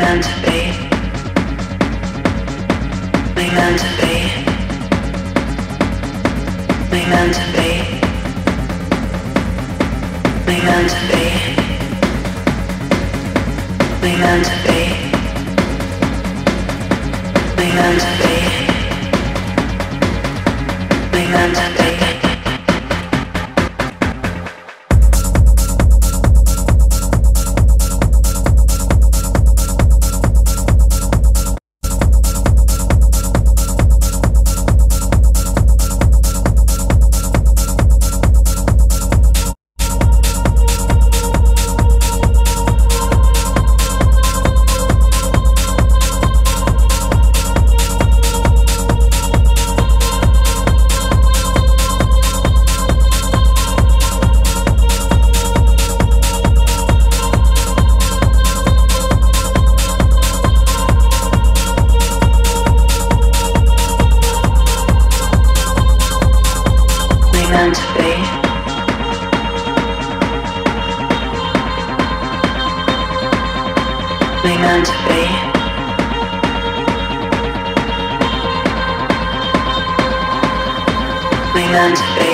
meant to be. We meant to be. We meant to be. We meant to be. We meant to be. We meant to be. We meant to be. meant to be.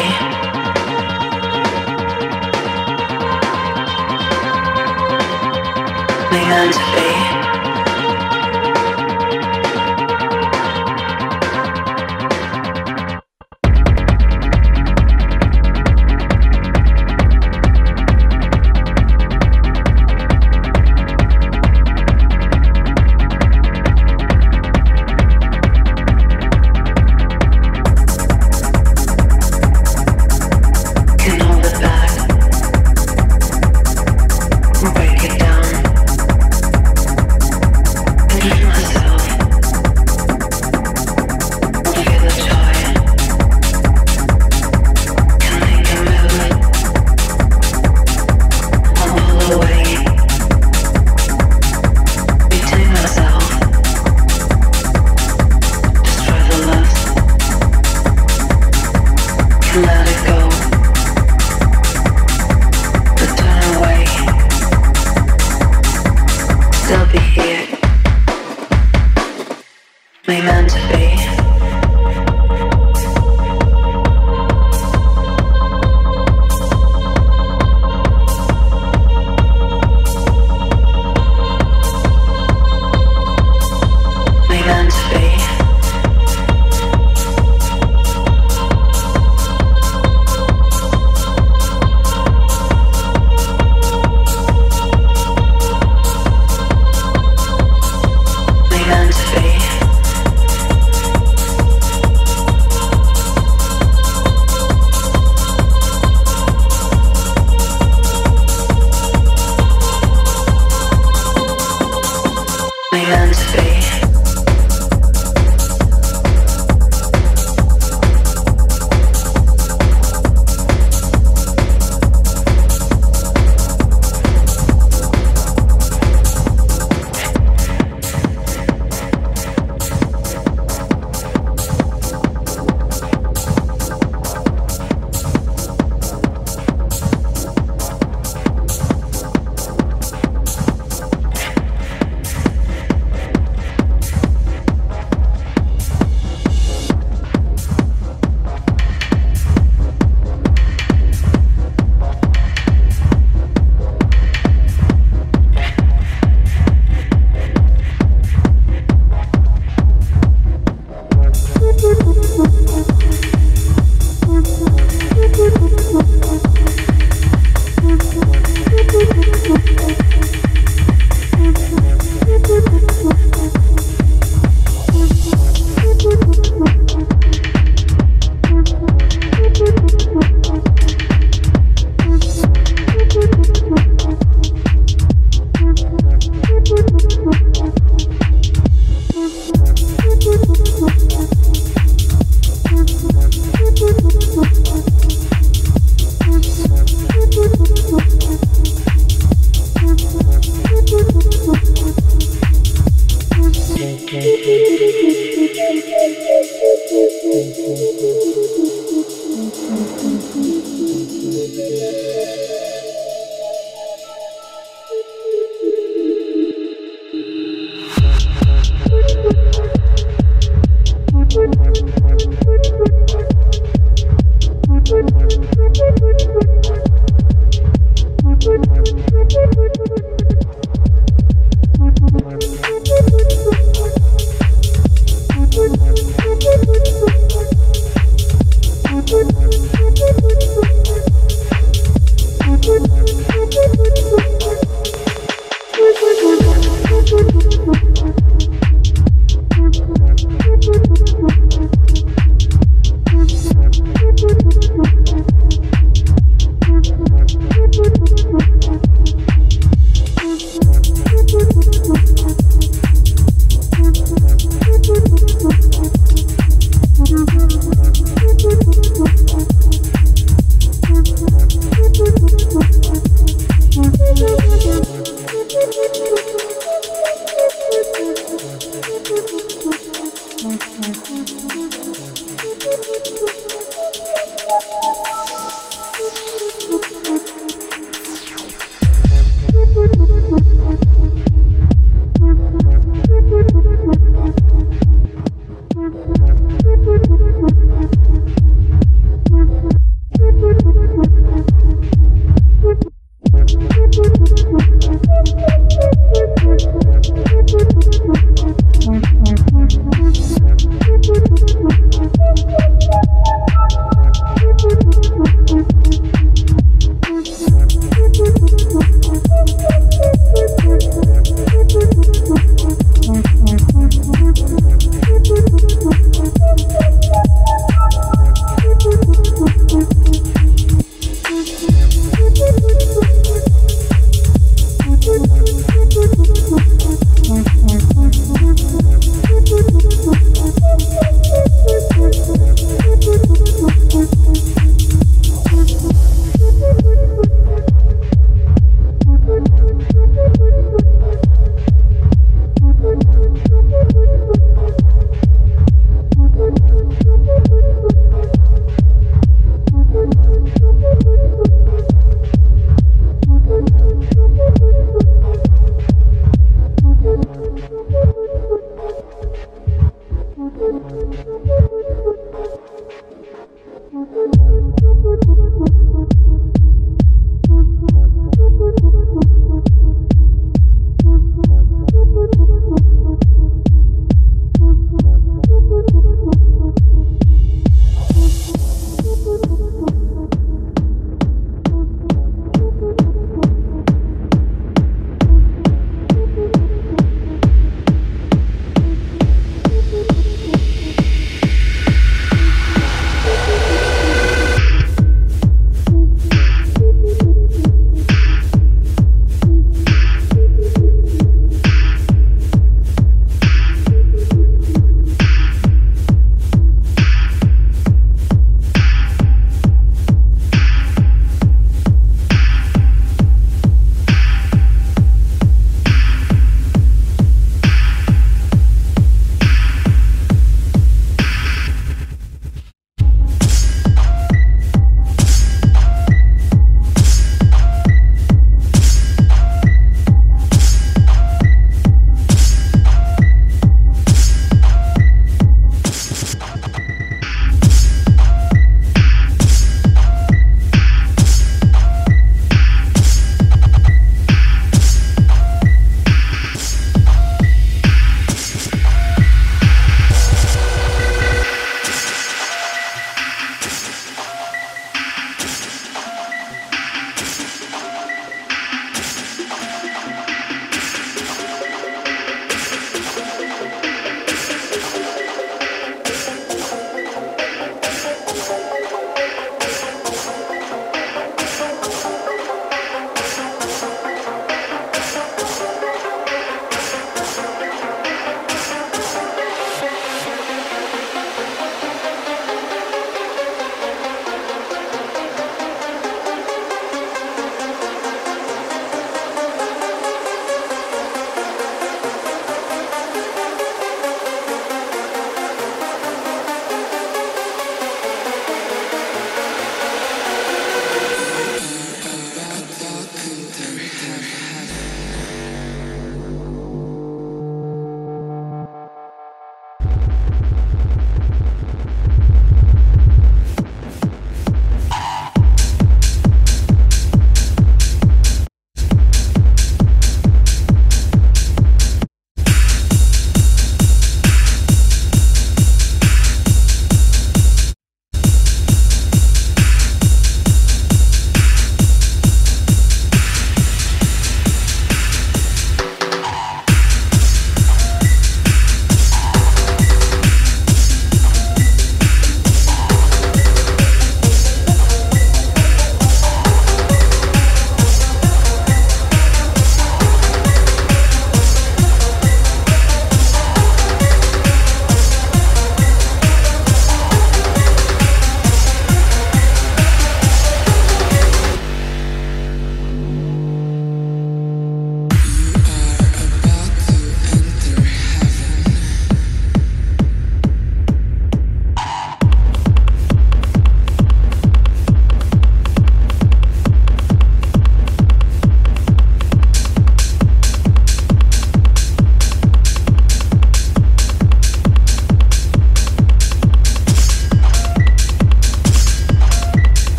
We meant to be.